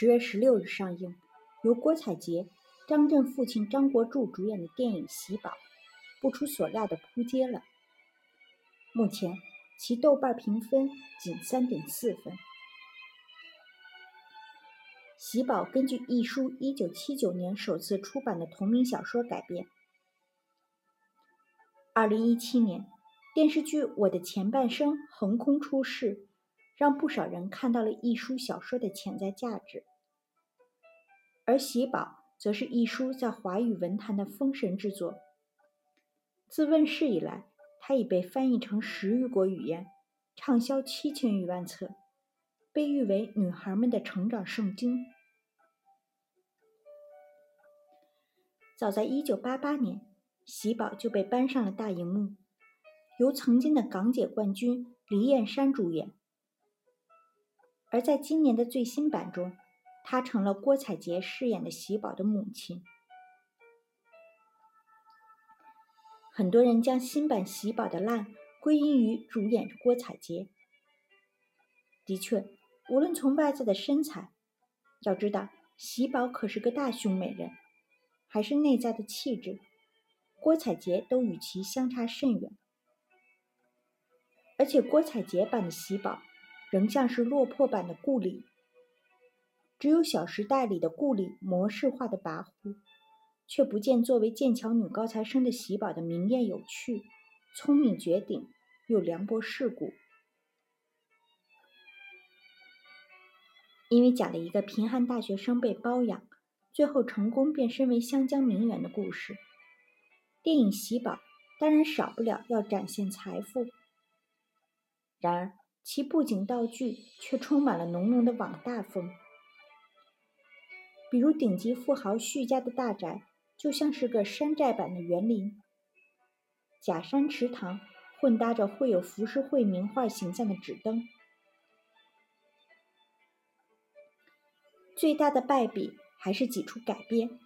十月十六日上映，由郭采洁、张震父亲张国柱主演的电影《喜宝》，不出所料的扑街了。目前其豆瓣评分仅三点四分。《喜宝》根据一书一九七九年首次出版的同名小说改编。二零一七年，电视剧《我的前半生》横空出世，让不少人看到了一书小说的潜在价值。而《喜宝》则是一书在华语文坛的封神之作。自问世以来，它已被翻译成十余国语言，畅销七千余万册，被誉为女孩们的成长圣经。早在一九八八年。喜宝就被搬上了大荧幕，由曾经的港姐冠军黎燕珊主演。而在今年的最新版中，她成了郭采洁饰演的喜宝的母亲。很多人将新版喜宝的烂归因于主演郭采洁。的确，无论从外在的身材，要知道喜宝可是个大胸美人，还是内在的气质。郭采洁都与其相差甚远，而且郭采洁版的喜宝仍像是落魄版的顾里，只有《小时代》里的顾里模式化的跋扈，却不见作为剑桥女高材生的喜宝的明艳有趣、聪明绝顶又凉薄世故。因为讲了一个贫寒大学生被包养，最后成功变身为湘江名媛的故事。电影《喜宝》当然少不了要展现财富，然而其布景道具却充满了浓浓的网大风。比如顶级富豪徐家的大宅，就像是个山寨版的园林，假山池塘混搭着绘有浮世绘名画形象的纸灯。最大的败笔还是几处改编，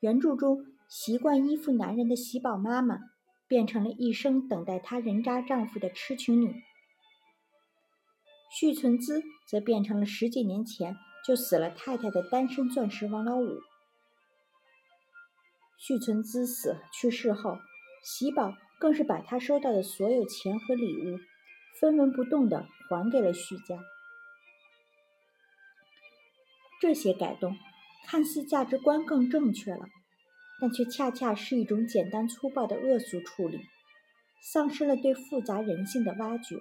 原著中。习惯依附男人的喜宝妈妈，变成了一生等待他人渣丈夫的痴情女；续存姿则变成了十几年前就死了太太的单身钻石王老五。续存之死去世后，喜宝更是把他收到的所有钱和礼物，分文不动的还给了许家。这些改动看似价值观更正确了。但却恰恰是一种简单粗暴的恶俗处理，丧失了对复杂人性的挖掘。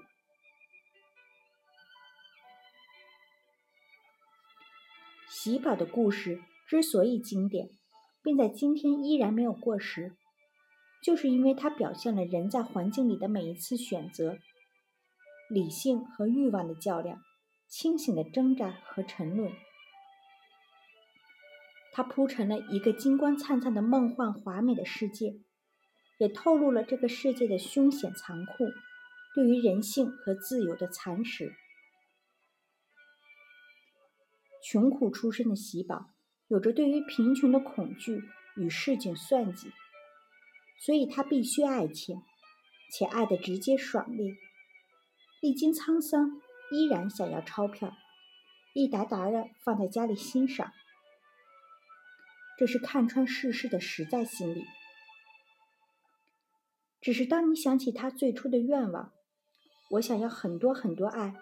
喜宝的故事之所以经典，并在今天依然没有过时，就是因为它表现了人在环境里的每一次选择：理性和欲望的较量，清醒的挣扎和沉沦。它铺陈了一个金光灿灿的梦幻华美的世界，也透露了这个世界的凶险残酷，对于人性和自由的蚕食。穷苦出身的喜宝，有着对于贫穷的恐惧与市井算计，所以他必须爱钱，且爱的直接爽利。历经沧桑，依然想要钞票，一沓沓的放在家里欣赏。这是看穿世事的实在心理。只是当你想起他最初的愿望，我想要很多很多爱，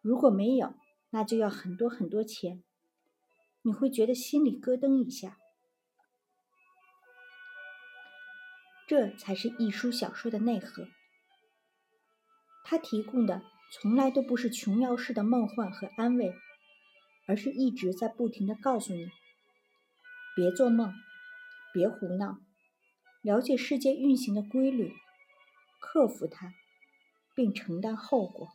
如果没有，那就要很多很多钱，你会觉得心里咯噔一下。这才是艺术小说的内核。他提供的从来都不是琼瑶式的梦幻和安慰，而是一直在不停的告诉你。别做梦，别胡闹，了解世界运行的规律，克服它，并承担后果。